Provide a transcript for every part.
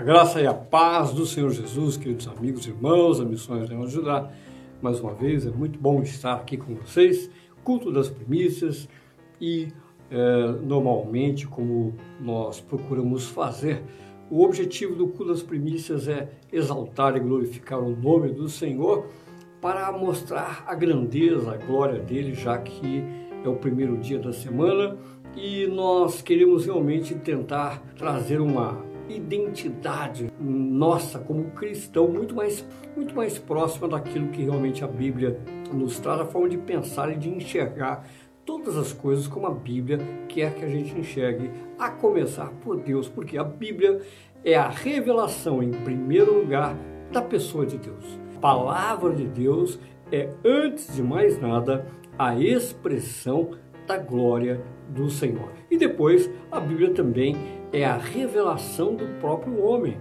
A graça e a paz do Senhor Jesus, queridos amigos, irmãos, a Missões de ajudar. Mais uma vez, é muito bom estar aqui com vocês. Culto das primícias e é, normalmente, como nós procuramos fazer, o objetivo do culto das primícias é exaltar e glorificar o nome do Senhor para mostrar a grandeza, a glória dele, já que é o primeiro dia da semana e nós queremos realmente tentar trazer uma identidade nossa como cristão muito mais, muito mais próxima daquilo que realmente a Bíblia nos traz, a forma de pensar e de enxergar todas as coisas como a Bíblia quer que a gente enxergue, a começar por Deus, porque a Bíblia é a revelação, em primeiro lugar, da pessoa de Deus. A palavra de Deus é, antes de mais nada, a expressão da glória do Senhor. E depois, a Bíblia também é a revelação do próprio homem.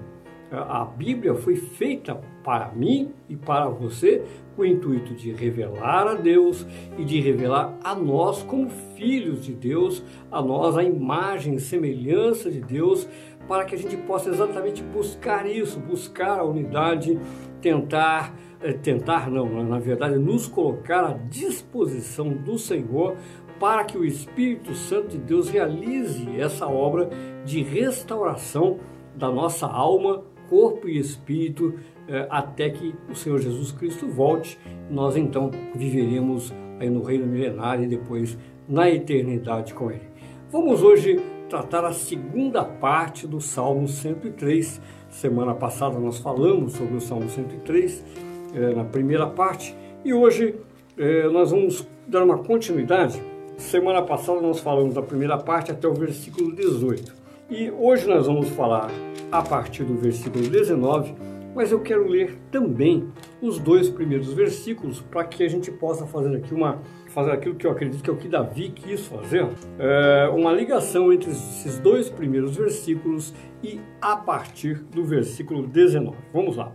A Bíblia foi feita para mim e para você com o intuito de revelar a Deus e de revelar a nós como filhos de Deus, a nós a imagem e semelhança de Deus, para que a gente possa exatamente buscar isso, buscar a unidade, tentar eh, tentar não, na verdade nos colocar à disposição do Senhor para que o Espírito Santo de Deus realize essa obra de restauração da nossa alma, corpo e espírito, eh, até que o Senhor Jesus Cristo volte. Nós então viveremos aí no reino milenário e depois na eternidade com Ele. Vamos hoje tratar a segunda parte do Salmo 103. Semana passada nós falamos sobre o Salmo 103 eh, na primeira parte e hoje eh, nós vamos dar uma continuidade Semana passada nós falamos da primeira parte até o versículo 18. E hoje nós vamos falar a partir do versículo 19, mas eu quero ler também os dois primeiros versículos para que a gente possa fazer aqui uma fazer aquilo que eu acredito que é o que Davi quis fazer, é uma ligação entre esses dois primeiros versículos e a partir do versículo 19. Vamos lá.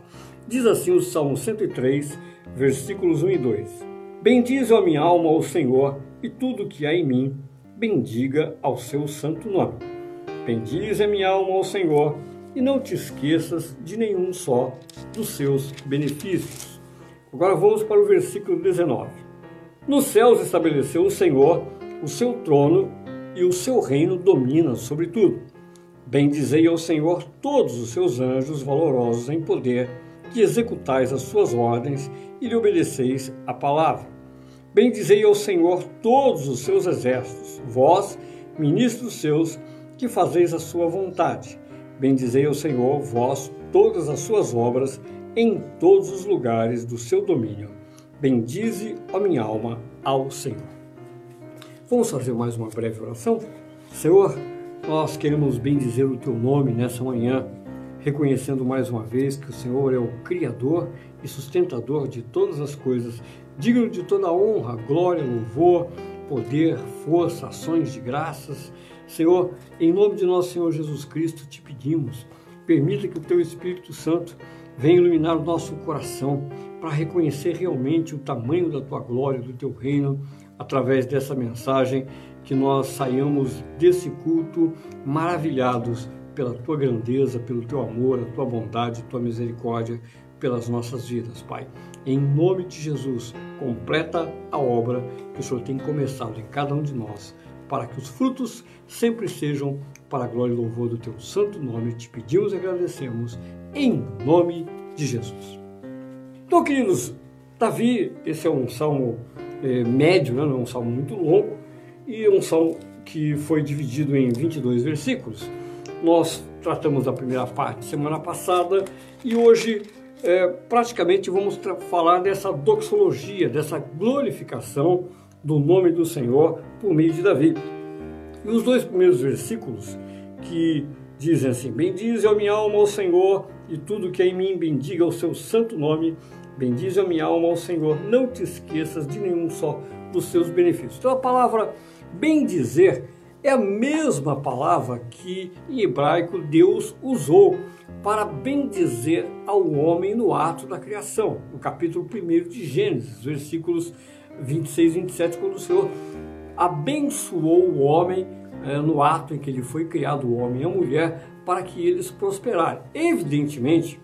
Diz assim o Salmo 103, versículos 1 e 2. Bendize a minha alma ao Senhor e tudo que há em mim, bendiga ao seu santo nome. Bendize a minha alma ao Senhor e não te esqueças de nenhum só dos seus benefícios. Agora vamos para o versículo 19. Nos céus estabeleceu o Senhor o seu trono e o seu reino domina sobre tudo. Bendizei ao Senhor todos os seus anjos valorosos em poder, que executais as suas ordens e lhe obedeceis a palavra. Bendizei ao Senhor todos os seus exércitos, vós, ministros seus, que fazeis a sua vontade. Bendizei ao Senhor, vós, todas as suas obras, em todos os lugares do seu domínio. Bendize, a minha alma, ao Senhor. Vamos fazer mais uma breve oração? Senhor, nós queremos bendizer o teu nome nessa manhã, reconhecendo mais uma vez que o Senhor é o Criador e sustentador de todas as coisas digno de toda honra, glória, louvor, poder, força, ações de graças. Senhor, em nome de nosso Senhor Jesus Cristo, te pedimos, permita que o teu Espírito Santo venha iluminar o nosso coração para reconhecer realmente o tamanho da tua glória, do teu reino, através dessa mensagem, que nós saiamos desse culto maravilhados pela tua grandeza, pelo teu amor, a tua bondade, a tua misericórdia pelas nossas vidas, Pai. Em nome de Jesus, completa a obra que o Senhor tem começado em cada um de nós, para que os frutos sempre sejam para a glória e louvor do teu santo nome. Te pedimos e agradecemos em nome de Jesus. Então, queridos, Davi, esse é um salmo é, médio, né? não é um salmo muito longo, e é um salmo que foi dividido em 22 versículos. Nós tratamos da primeira parte semana passada e hoje é, praticamente vamos falar dessa doxologia, dessa glorificação do nome do Senhor por meio de Davi. E os dois primeiros versículos que dizem assim: Bendize a minha alma ao Senhor e tudo que é em mim bendiga o seu santo nome. Bendize a minha alma ao Senhor, não te esqueças de nenhum só dos seus benefícios. Então a palavra bendizer é a mesma palavra que em hebraico Deus usou para bendizer ao homem no ato da criação, no capítulo 1 de Gênesis, versículos 26 e 27, quando o Senhor abençoou o homem é, no ato em que ele foi criado, o homem e a mulher, para que eles prosperassem. Evidentemente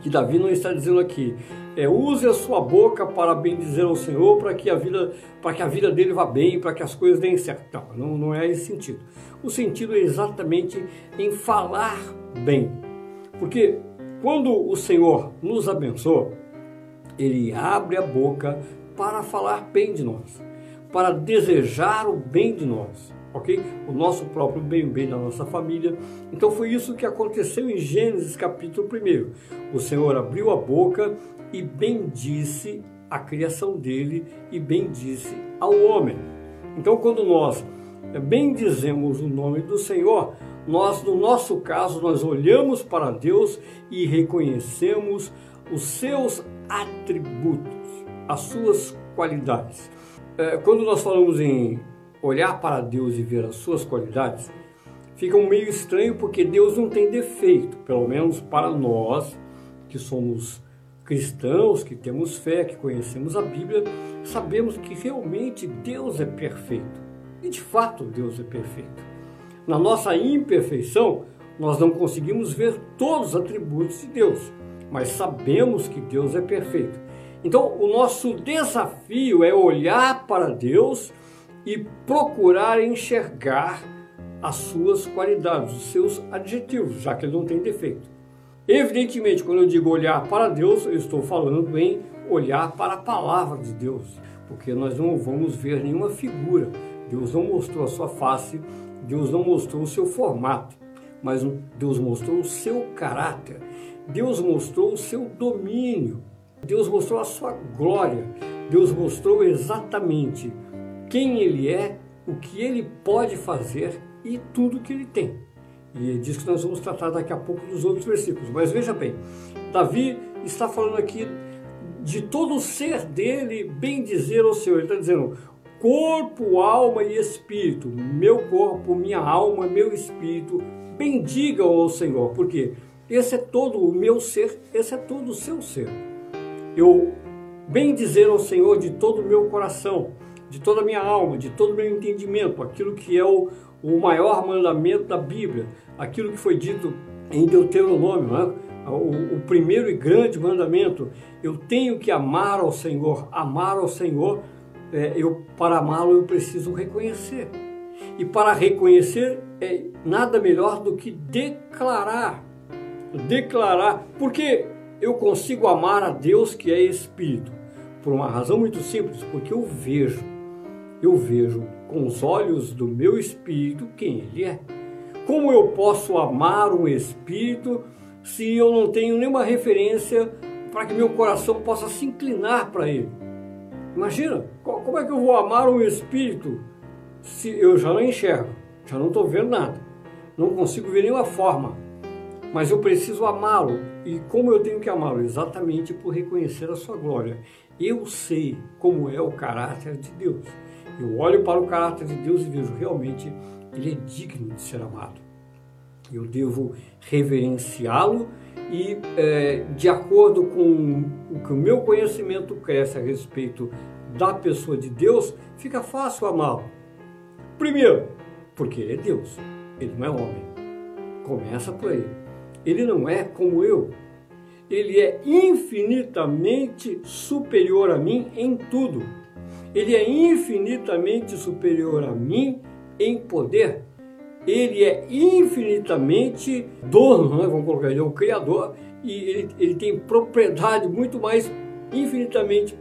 que Davi não está dizendo aqui, é, use a sua boca para bendizer ao Senhor, para que a vida, para que a vida dele vá bem, para que as coisas deem certo. Não, não, não é esse sentido. O sentido é exatamente em falar bem. Porque quando o Senhor nos abençoa, ele abre a boca para falar bem de nós, para desejar o bem de nós ok? O nosso próprio bem, o bem da nossa família. Então foi isso que aconteceu em Gênesis capítulo 1. O Senhor abriu a boca e bendisse a criação dele e bendisse ao homem. Então quando nós bendizemos o nome do Senhor, nós no nosso caso nós olhamos para Deus e reconhecemos os seus atributos, as suas qualidades. É, quando nós falamos em olhar para Deus e ver as suas qualidades, fica um meio estranho porque Deus não tem defeito, pelo menos para nós que somos cristãos, que temos fé, que conhecemos a Bíblia, sabemos que realmente Deus é perfeito. E de fato Deus é perfeito. Na nossa imperfeição, nós não conseguimos ver todos os atributos de Deus, mas sabemos que Deus é perfeito. Então, o nosso desafio é olhar para Deus e procurar enxergar as suas qualidades, os seus adjetivos, já que ele não tem defeito. Evidentemente, quando eu digo olhar para Deus, eu estou falando em olhar para a palavra de Deus, porque nós não vamos ver nenhuma figura. Deus não mostrou a sua face, Deus não mostrou o seu formato, mas Deus mostrou o seu caráter, Deus mostrou o seu domínio, Deus mostrou a sua glória, Deus mostrou exatamente quem ele é, o que ele pode fazer e tudo que ele tem. E diz que nós vamos tratar daqui a pouco dos outros versículos. Mas veja bem, Davi está falando aqui de todo o ser dele bem dizer ao Senhor. Ele está dizendo corpo, alma e espírito. Meu corpo, minha alma, meu espírito, bendigam ao Senhor. Porque esse é todo o meu ser, esse é todo o seu ser. Eu bem dizer ao Senhor de todo o meu coração de toda a minha alma, de todo o meu entendimento, aquilo que é o, o maior mandamento da Bíblia, aquilo que foi dito em Deuteronômio, né? o, o primeiro e grande mandamento. Eu tenho que amar ao Senhor, amar ao Senhor, é, eu, para amá-lo eu preciso reconhecer. E para reconhecer é nada melhor do que declarar. Declarar, porque eu consigo amar a Deus que é Espírito. Por uma razão muito simples, porque eu vejo eu vejo com os olhos do meu espírito quem ele é. Como eu posso amar um espírito se eu não tenho nenhuma referência para que meu coração possa se inclinar para ele? Imagina, como é que eu vou amar um espírito se eu já não enxergo, já não estou vendo nada, não consigo ver nenhuma forma, mas eu preciso amá-lo. E como eu tenho que amá-lo? Exatamente por reconhecer a sua glória. Eu sei como é o caráter de Deus. Eu olho para o caráter de Deus e vejo realmente ele é digno de ser amado. Eu devo reverenciá-lo e, é, de acordo com o que o meu conhecimento cresce a respeito da pessoa de Deus, fica fácil amá-lo. Primeiro, porque ele é Deus, ele não é homem. Começa por aí. Ele não é como eu. Ele é infinitamente superior a mim em tudo ele é infinitamente superior a mim em poder. Ele é infinitamente dono, né? vamos colocar, ele é o criador e ele, ele tem propriedade muito mais, infinitamente,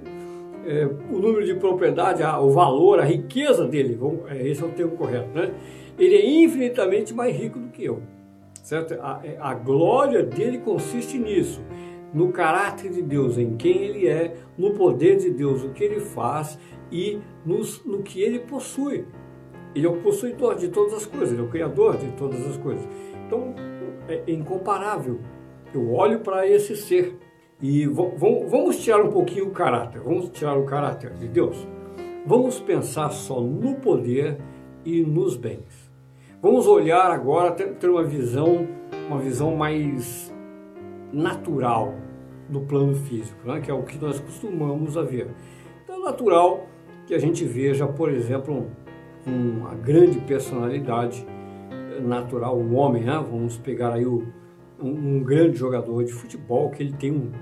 é, o número de propriedade, a, o valor, a riqueza dele, vamos, é, esse é o termo correto, né? Ele é infinitamente mais rico do que eu, certo? A, é, a glória dele consiste nisso no caráter de Deus, em quem Ele é, no poder de Deus, o que Ele faz e nos, no que ele possui. Ele é o possuidor de todas as coisas, ele é o criador de todas as coisas. Então, é incomparável. Eu olho para esse ser e vamos tirar um pouquinho o caráter, vamos tirar o caráter de Deus. Vamos pensar só no poder e nos bens. Vamos olhar agora, ter uma visão, uma visão mais natural do plano físico, né? que é o que nós costumamos a ver. Então, é natural que a gente veja, por exemplo, uma grande personalidade natural, um homem, né? vamos pegar aí o, um, um, grande jogador de futebol que ele tem um,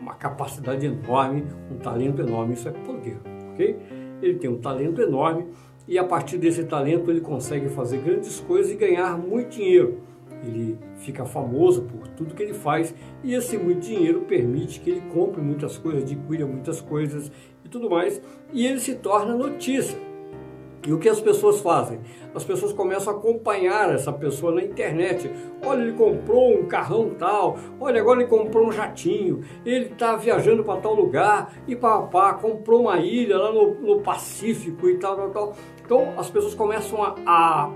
uma capacidade enorme, um talento enorme, isso é poder, ok? Ele tem um talento enorme e a partir desse talento ele consegue fazer grandes coisas e ganhar muito dinheiro. Ele fica famoso por tudo que ele faz e esse muito dinheiro permite que ele compre muitas coisas, adquira muitas coisas e tudo mais, e ele se torna notícia. E o que as pessoas fazem? As pessoas começam a acompanhar essa pessoa na internet. Olha, ele comprou um carrão tal. Olha, agora ele comprou um jatinho. Ele está viajando para tal lugar. E papá, comprou uma ilha lá no, no, Pacífico e tal, tal, tal. Então as pessoas começam a, a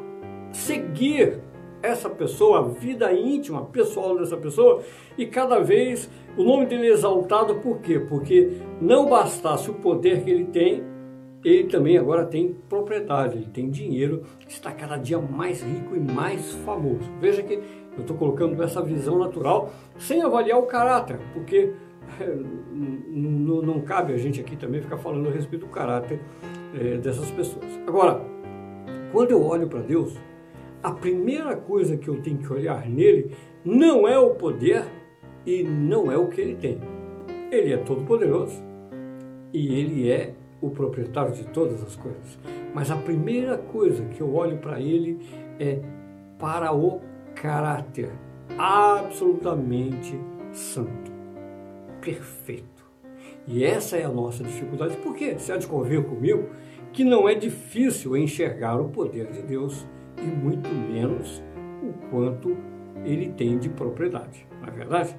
seguir essa pessoa, a vida íntima, pessoal dessa pessoa, e cada vez o nome dele é exaltado por quê? Porque não bastasse o poder que ele tem, ele também agora tem propriedade, ele tem dinheiro, está cada dia mais rico e mais famoso. Veja que eu estou colocando essa visão natural sem avaliar o caráter, porque não, não, cabe a gente aqui também ficar falando a respeito do caráter é, dessas pessoas. Agora, quando eu olho para Deus, a primeira coisa que eu tenho que olhar nele não é o poder e não é o que ele tem. Ele é todo poderoso e ele é o proprietário de todas as coisas. Mas a primeira coisa que eu olho para ele é para o caráter absolutamente santo, perfeito. E essa é a nossa dificuldade. Por quê? Você há de convir comigo que não é difícil enxergar o poder de Deus e muito menos o quanto ele tem de propriedade, não é verdade?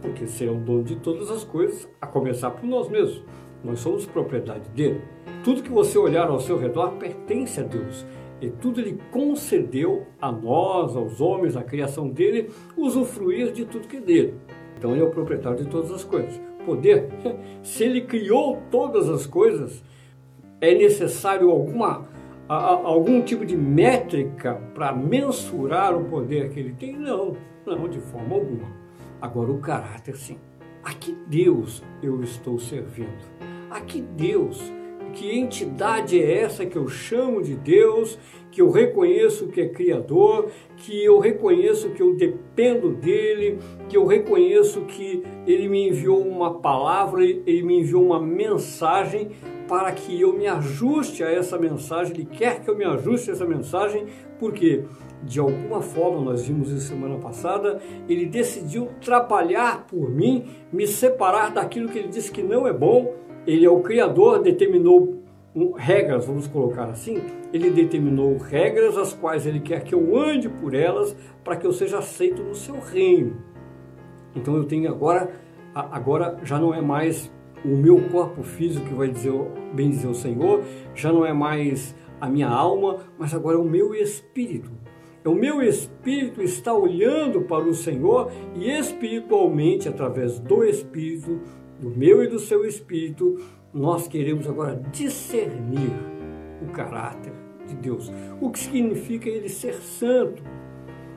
Porque se é o dono de todas as coisas, a começar por nós mesmos. Nós somos propriedade dele. Tudo que você olhar ao seu redor pertence a Deus. E tudo ele concedeu a nós, aos homens, à criação dele, usufruir de tudo que é dele. Então ele é o proprietário de todas as coisas. Poder, se ele criou todas as coisas, é necessário alguma algum tipo de métrica para mensurar o poder que ele tem? Não, não, de forma alguma. Agora, o caráter, sim. A que Deus eu estou servindo? A que Deus? Que entidade é essa que eu chamo de Deus, que eu reconheço que é Criador, que eu reconheço que eu dependo dele, que eu reconheço que ele me enviou uma palavra, ele me enviou uma mensagem para que eu me ajuste a essa mensagem, ele quer que eu me ajuste a essa mensagem, porque de alguma forma, nós vimos isso semana passada, ele decidiu trabalhar por mim, me separar daquilo que ele disse que não é bom. Ele é o Criador, determinou regras, vamos colocar assim, ele determinou regras as quais ele quer que eu ande por elas para que eu seja aceito no seu reino. Então eu tenho agora, agora já não é mais o meu corpo físico que vai dizer, bem dizer o Senhor, já não é mais a minha alma, mas agora é o meu espírito. O meu espírito está olhando para o Senhor e espiritualmente, através do espírito, do meu e do seu espírito, nós queremos agora discernir o caráter de Deus. O que significa ele ser santo?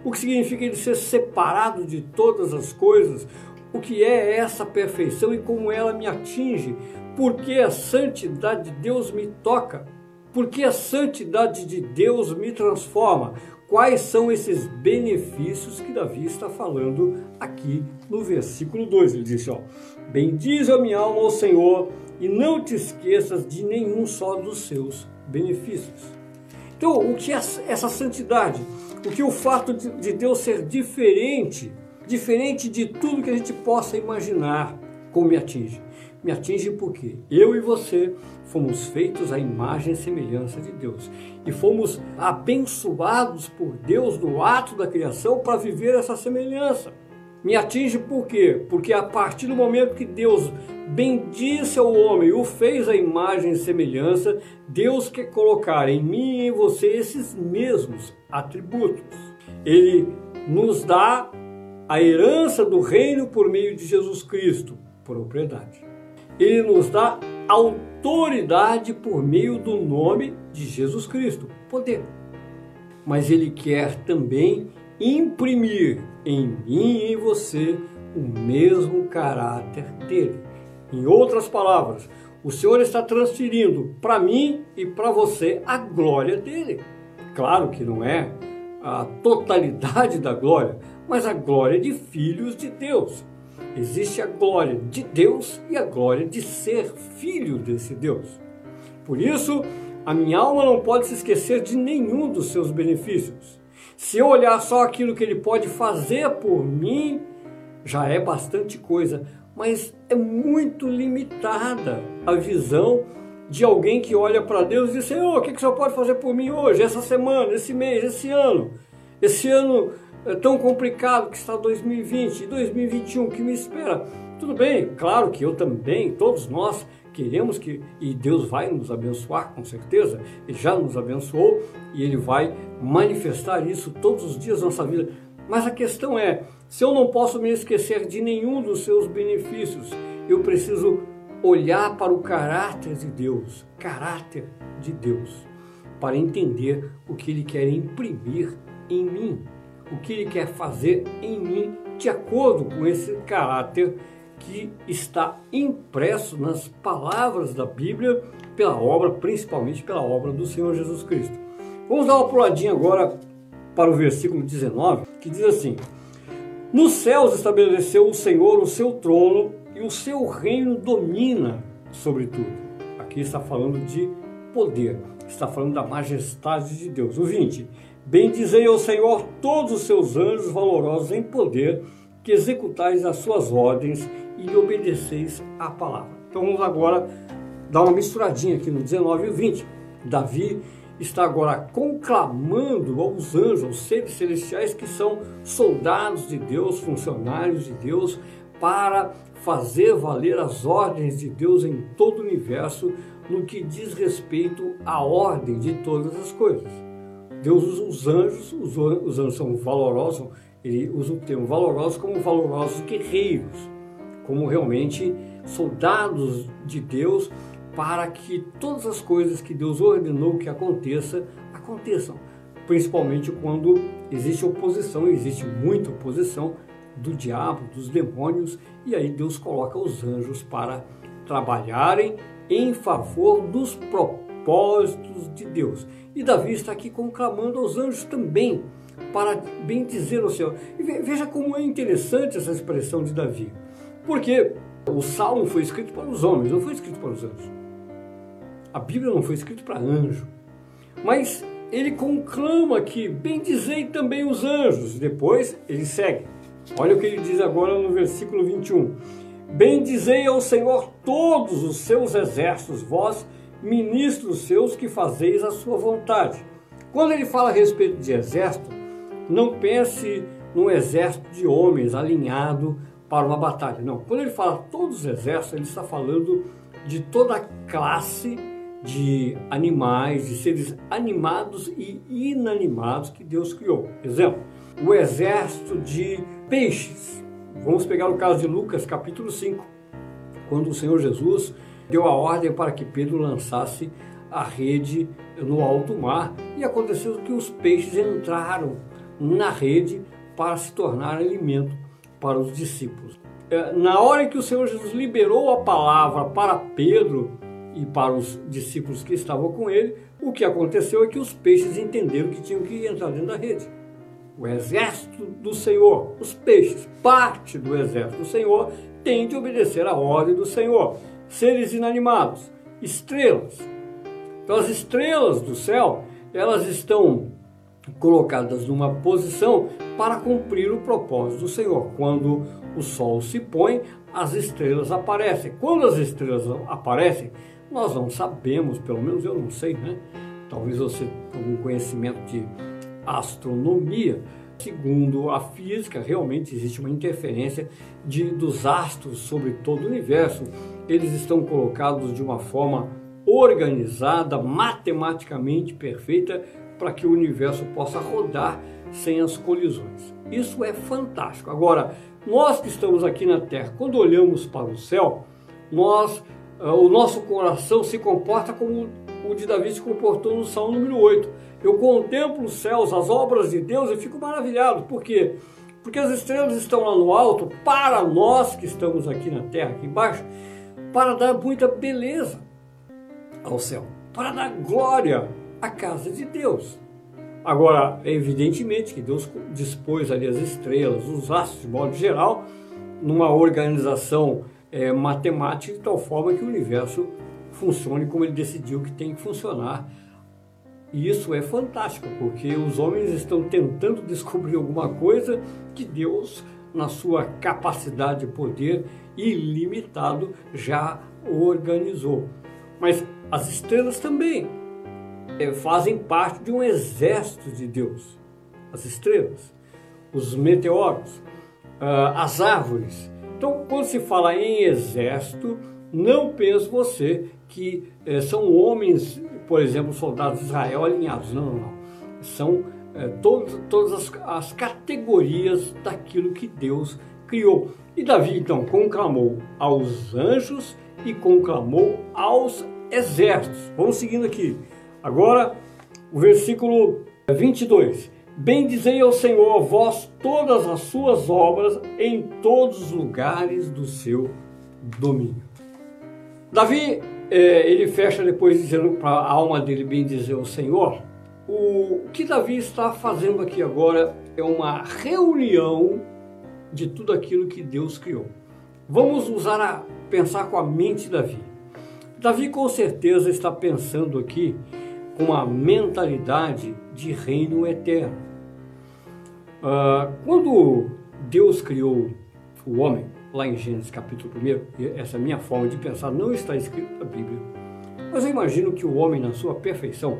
O que significa ele ser separado de todas as coisas? O que é essa perfeição e como ela me atinge? Porque a santidade de Deus me toca? Porque a santidade de Deus me transforma? Quais são esses benefícios que Davi está falando aqui no versículo 2? Ele disse: ó, Bendize a minha alma ao Senhor e não te esqueças de nenhum só dos seus benefícios. Então, o que é essa santidade? O que é o fato de Deus ser diferente, diferente de tudo que a gente possa imaginar, como me atinge? Me atinge porque eu e você fomos feitos à imagem e semelhança de Deus e fomos abençoados por Deus no ato da criação para viver essa semelhança. Me atinge por quê? Porque a partir do momento que Deus bendisse ao homem, o fez a imagem e semelhança, Deus quer colocar em mim e em você esses mesmos atributos. Ele nos dá a herança do reino por meio de Jesus Cristo, propriedade. Ele nos dá autoridade por meio do nome de Jesus Cristo, poder. Mas ele quer também imprimir em mim e em você o mesmo caráter dele. Em outras palavras, O Senhor está transferindo para mim e para você a glória dele. Claro que não é a totalidade da glória, mas a glória de filhos de Deus. Existe a glória de Deus e a glória de ser filho desse Deus. Por isso, a minha alma não pode se esquecer de nenhum dos seus benefícios. Se eu olhar só aquilo que ele pode fazer por mim, já é bastante coisa, mas é muito limitada a visão de alguém que olha para Deus e diz: Senhor, o que, que o Senhor pode fazer por mim hoje, essa semana, esse mês, esse ano? Esse ano é tão complicado que está 2020 e 2021 que me espera. Tudo bem, claro que eu também, todos nós queremos que, e Deus vai nos abençoar com certeza, Ele já nos abençoou e Ele vai manifestar isso todos os dias da nossa vida. Mas a questão é: se eu não posso me esquecer de nenhum dos seus benefícios, eu preciso olhar para o caráter de Deus, caráter de Deus, para entender o que Ele quer imprimir em mim, o que Ele quer fazer em mim, de acordo com esse caráter que está impresso nas palavras da Bíblia, pela obra, principalmente pela obra do Senhor Jesus Cristo. Vamos dar uma puladinha agora para o versículo 19, que diz assim: Nos céus estabeleceu o Senhor o seu trono e o seu reino domina sobre tudo. Aqui está falando de poder, está falando da majestade de Deus. O 20: Bendizei ao Senhor todos os seus anjos valorosos em poder, que executais as suas ordens e obedeceis à palavra. Então vamos agora dar uma misturadinha aqui no 19 e 20. Davi está agora conclamando aos anjos, aos seres celestiais que são soldados de Deus, funcionários de Deus, para fazer valer as ordens de Deus em todo o universo no que diz respeito à ordem de todas as coisas. Deus usa os anjos, os anjos são valorosos, ele usa o termo valorosos como valorosos guerreiros como realmente soldados de Deus para que todas as coisas que Deus ordenou que aconteça, aconteçam. Principalmente quando existe oposição, existe muita oposição do diabo, dos demônios, e aí Deus coloca os anjos para trabalharem em favor dos propósitos de Deus. E Davi está aqui conclamando aos anjos também para bem dizer ao Senhor. E veja como é interessante essa expressão de Davi. Porque o Salmo foi escrito para os homens, não foi escrito para os anjos. A Bíblia não foi escrita para anjo. Mas ele conclama que bendizei também os anjos. Depois ele segue. Olha o que ele diz agora no versículo 21. Bendizei ao Senhor todos os seus exércitos, vós, ministros seus, que fazeis a sua vontade. Quando ele fala a respeito de exército, não pense num exército de homens alinhado para uma batalha. Não, quando ele fala todos os exércitos, ele está falando de toda a classe de animais, de seres animados e inanimados que Deus criou. Exemplo, o exército de peixes. Vamos pegar o caso de Lucas, capítulo 5, quando o Senhor Jesus deu a ordem para que Pedro lançasse a rede no alto mar e aconteceu que os peixes entraram na rede para se tornar alimento para os discípulos. É, na hora que o Senhor Jesus liberou a palavra para Pedro e para os discípulos que estavam com ele, o que aconteceu é que os peixes entenderam que tinham que entrar dentro da rede. O exército do Senhor, os peixes, parte do exército do Senhor, tem de obedecer à ordem do Senhor. Seres inanimados, estrelas. Então, as estrelas do céu, elas estão colocadas numa posição para cumprir o propósito do Senhor. Quando o sol se põe, as estrelas aparecem. Quando as estrelas aparecem, nós não sabemos, pelo menos eu não sei, né? Talvez você tenha algum conhecimento de astronomia. Segundo a física, realmente existe uma interferência de, dos astros sobre todo o universo. Eles estão colocados de uma forma organizada, matematicamente perfeita, para que o universo possa rodar sem as colisões. Isso é fantástico. Agora, nós que estamos aqui na Terra, quando olhamos para o céu, nós, uh, o nosso coração se comporta como o de Davi se comportou no Salmo número 8. Eu contemplo os céus, as obras de Deus e fico maravilhado. Por quê? Porque as estrelas estão lá no alto para nós que estamos aqui na Terra, aqui embaixo, para dar muita beleza ao céu, para dar glória à casa de Deus. Agora, evidentemente que Deus dispôs ali as estrelas, os astros de modo geral, numa organização é, matemática de tal forma que o universo funcione como ele decidiu que tem que funcionar. E isso é fantástico, porque os homens estão tentando descobrir alguma coisa que Deus, na sua capacidade de poder ilimitado, já organizou. Mas as estrelas também é, fazem parte de um exército de Deus. As estrelas, os meteoros, ah, as árvores. Então, quando se fala em exército, não pense você que é, são homens, por exemplo, soldados de Israel alinhados. Não, não, não. São é, todos, todas as, as categorias daquilo que Deus criou. E Davi, então, conclamou aos anjos e conclamou aos exércitos. Vamos seguindo aqui. Agora, o versículo 22. Bendizei ao Senhor, vós todas as suas obras em todos os lugares do seu domínio. Davi, é, ele fecha depois dizendo para a alma dele bendizer o Senhor. O que Davi está fazendo aqui agora é uma reunião de tudo aquilo que Deus criou. Vamos usar a pensar com a mente de Davi. Davi com certeza está pensando aqui com uma mentalidade de reino eterno. Uh, quando Deus criou o homem, lá em Gênesis capítulo 1, essa minha forma de pensar não está escrita na Bíblia, mas eu imagino que o homem, na sua perfeição,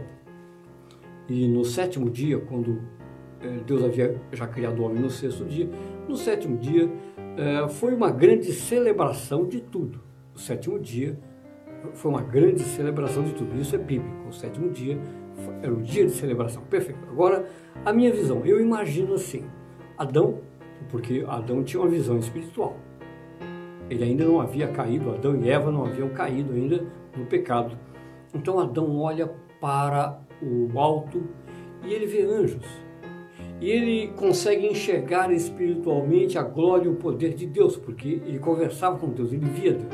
e no sétimo dia, quando eh, Deus havia já criado o homem no sexto dia, no sétimo dia eh, foi uma grande celebração de tudo. O sétimo dia foi uma grande celebração de tudo. Isso é bíblico. O sétimo dia era o dia de celebração. Perfeito. Agora, a minha visão, eu imagino assim: Adão, porque Adão tinha uma visão espiritual. Ele ainda não havia caído, Adão e Eva não haviam caído ainda no pecado. Então Adão olha para o alto e ele vê anjos. E ele consegue enxergar espiritualmente a glória e o poder de Deus, porque ele conversava com Deus, ele via Deus.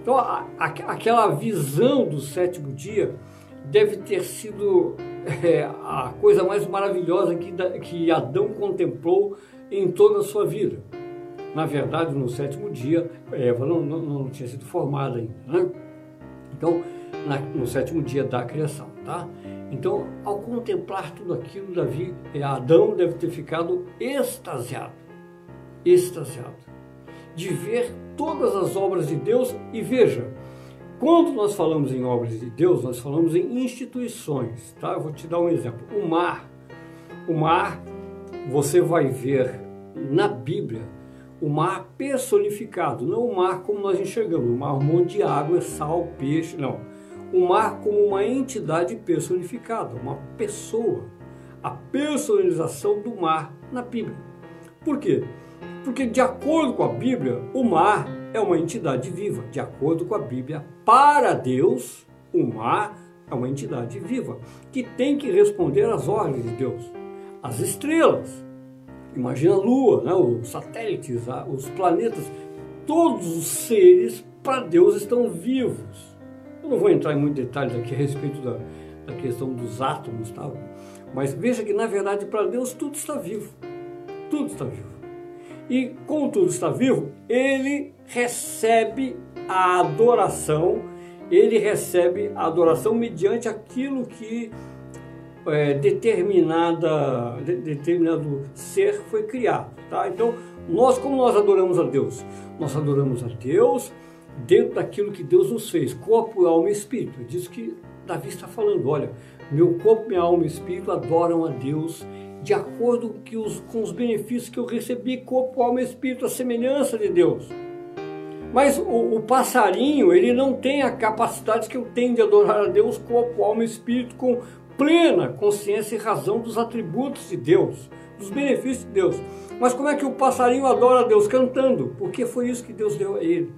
Então, a, a, aquela visão do sétimo dia deve ter sido é, a coisa mais maravilhosa que, que Adão contemplou em toda a sua vida. Na verdade, no sétimo dia, Eva não, não, não tinha sido formada ainda. Né? Então, na, no sétimo dia da criação. Tá? Então, ao contemplar tudo aquilo, Davi, é, Adão deve ter ficado extasiado. Extasiado de ver todas as obras de Deus e veja, quando nós falamos em obras de Deus, nós falamos em instituições, tá? Eu vou te dar um exemplo. O mar, o mar, você vai ver na Bíblia o mar personificado, não o mar como nós enxergamos, o mar um monte de água, sal, peixe, não. O mar como uma entidade personificada, uma pessoa. A personalização do mar na Bíblia. Por quê? Porque, de acordo com a Bíblia, o mar é uma entidade viva. De acordo com a Bíblia, para Deus, o mar é uma entidade viva que tem que responder às ordens de Deus. As estrelas, imagina a Lua, né? os satélites, os planetas, todos os seres para Deus estão vivos. Não vou entrar em muitos detalhes aqui a respeito da, da questão dos átomos, tá? mas veja que na verdade para Deus tudo está vivo. Tudo está vivo. E como tudo está vivo, ele recebe a adoração, ele recebe a adoração mediante aquilo que é, determinada, de, determinado ser foi criado. Tá? Então, nós, como nós adoramos a Deus? Nós adoramos a Deus dentro daquilo que Deus nos fez, corpo, alma e espírito. É disso que Davi está falando. Olha, meu corpo, minha alma e espírito adoram a Deus de acordo com os benefícios que eu recebi, corpo, alma e espírito, a semelhança de Deus. Mas o, o, passarinho, ele não tem a capacidade que eu tenho de adorar a Deus, corpo, alma e espírito, com plena consciência e razão dos atributos de Deus, dos benefícios de Deus. Mas como é que o passarinho adora a Deus? Cantando, porque foi isso que Deus deu a ele.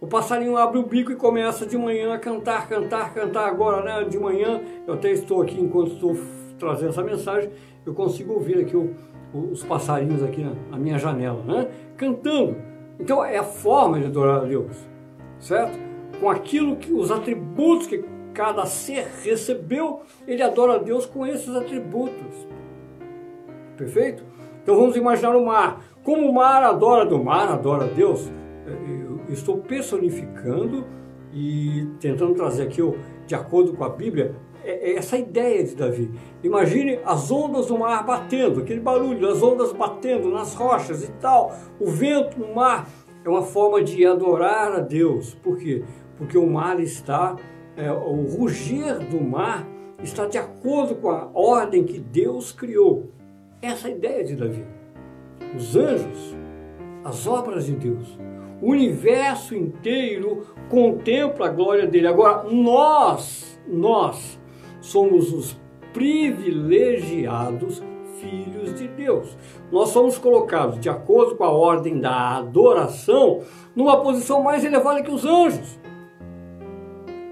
O passarinho abre o bico e começa de manhã a cantar, cantar, cantar. Agora, né, de manhã, eu até estou aqui enquanto estou trazendo essa mensagem, eu consigo ouvir aqui o, os passarinhos aqui na, na, minha janela, né? Cantando. Então é a forma de adorar a Deus. certo? Com aquilo que os atributos que cada ser recebeu, ele adora a Deus com esses atributos. Perfeito? Então vamos imaginar o mar. Como o mar adora do mar, adora a Deus, eu estou personificando e tentando trazer aqui, de acordo com a Bíblia, é, é essa ideia de Davi. Imagine as ondas do mar batendo, aquele barulho, as ondas batendo nas rochas e tal, o vento no mar. É uma forma de adorar a Deus. Por quê? Porque o mar está, é, o rugir do mar está de acordo com a ordem que Deus criou. Essa é a ideia de Davi. Os anjos, as obras de Deus, o universo inteiro contempla a glória dele. Agora, nós, nós somos os privilegiados filhos de Deus. Nós somos colocados, de acordo com a ordem da adoração, numa posição mais elevada que os anjos.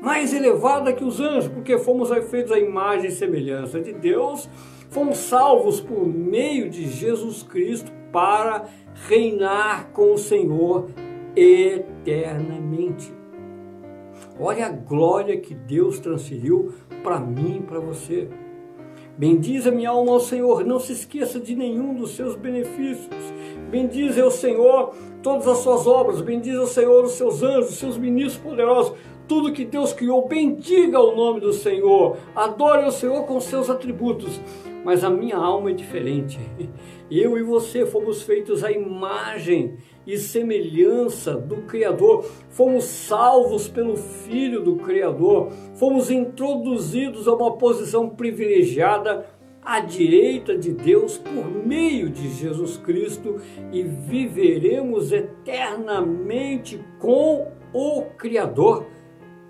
Mais elevada que os anjos, porque fomos feitos à imagem e semelhança de Deus, fomos salvos por meio de Jesus Cristo para reinar com o Senhor eternamente. Olha a glória que Deus transferiu para mim e para você. Bendize a minha alma ao Senhor, não se esqueça de nenhum dos seus benefícios. Bendize ao Senhor todas as suas obras, bendize ao Senhor os seus anjos, os seus ministros poderosos, tudo que Deus criou, bendiga o nome do Senhor, adore o Senhor com seus atributos. Mas a minha alma é diferente. Eu e você fomos feitos à imagem e semelhança do Criador, fomos salvos pelo Filho do Criador, fomos introduzidos a uma posição privilegiada à direita de Deus por meio de Jesus Cristo e viveremos eternamente com o Criador,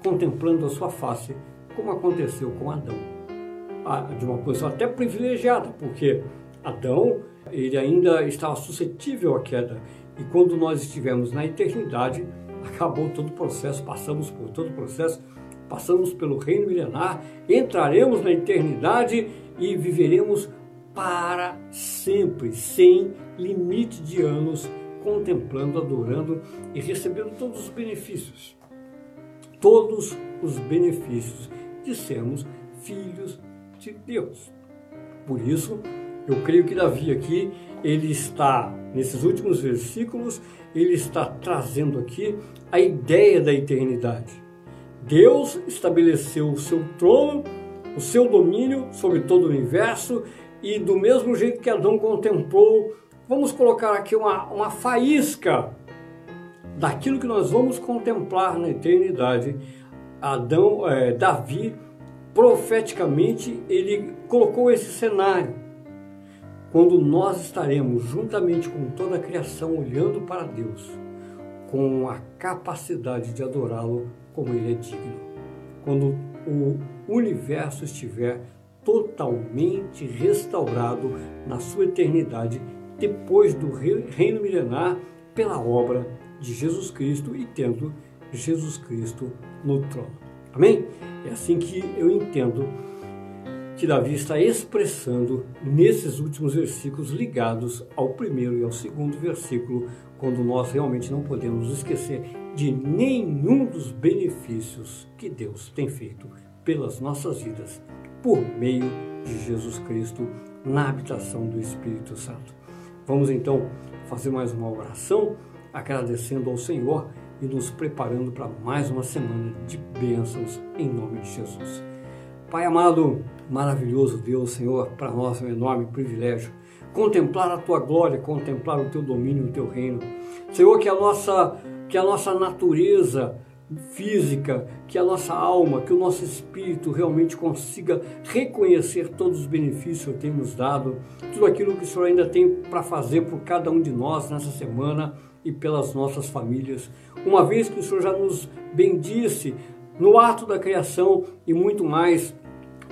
contemplando a sua face, como aconteceu com Adão. Ah, de uma posição até privilegiada, porque Adão ele ainda estava suscetível à queda e quando nós estivermos na eternidade, acabou todo o processo, passamos por todo o processo, passamos pelo reino milenar, entraremos na eternidade e viveremos para sempre, sem limite de anos, contemplando, adorando e recebendo todos os benefícios. Todos os benefícios de sermos filhos de Deus. Por isso, eu creio que Davi aqui, ele está, nesses últimos versículos, ele está trazendo aqui a ideia da eternidade. Deus estabeleceu o seu trono, o seu domínio sobre todo o universo e do mesmo jeito que Adão contemplou, vamos colocar aqui uma, uma faísca daquilo que nós vamos contemplar na eternidade. Adão, é, Davi, profeticamente, ele colocou esse cenário quando nós estaremos juntamente com toda a criação olhando para Deus, com a capacidade de adorá-lo como Ele é digno. Quando o universo estiver totalmente restaurado na sua eternidade, depois do reino milenar, pela obra de Jesus Cristo e tendo Jesus Cristo no trono. Amém? É assim que eu entendo que Davi está expressando nesses últimos versículos ligados ao primeiro e ao segundo versículo, quando nós realmente não podemos esquecer de nenhum dos benefícios que Deus tem feito pelas nossas vidas por meio de Jesus Cristo na habitação do Espírito Santo. Vamos então fazer mais uma oração agradecendo ao Senhor e nos preparando para mais uma semana de bênçãos em nome de Jesus. Pai amado, maravilhoso Deus, Senhor, para nós é um enorme privilégio contemplar a tua glória, contemplar o teu domínio, o teu reino. Senhor, que a nossa que a nossa natureza física, que a nossa alma, que o nosso espírito realmente consiga reconhecer todos os benefícios que tem nos dado, tudo aquilo que o Senhor ainda tem para fazer por cada um de nós nessa semana e pelas nossas famílias. Uma vez que o Senhor já nos bendisse no ato da criação e muito mais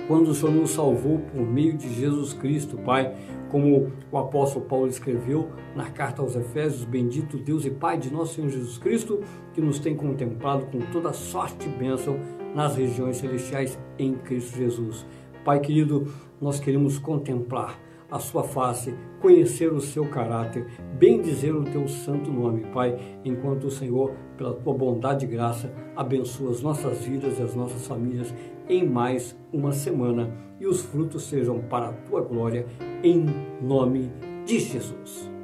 quando o Senhor nos salvou por meio de Jesus Cristo, Pai, como o apóstolo Paulo escreveu na carta aos Efésios, bendito Deus e Pai de nosso Senhor Jesus Cristo, que nos tem contemplado com toda sorte e bênção nas regiões celestiais em Cristo Jesus. Pai querido, nós queremos contemplar a sua face, conhecer o seu caráter, bem dizer o teu santo nome, Pai, enquanto o Senhor, pela tua bondade e graça, abençoa as nossas vidas e as nossas famílias em mais uma semana e os frutos sejam para a tua glória, em nome de Jesus.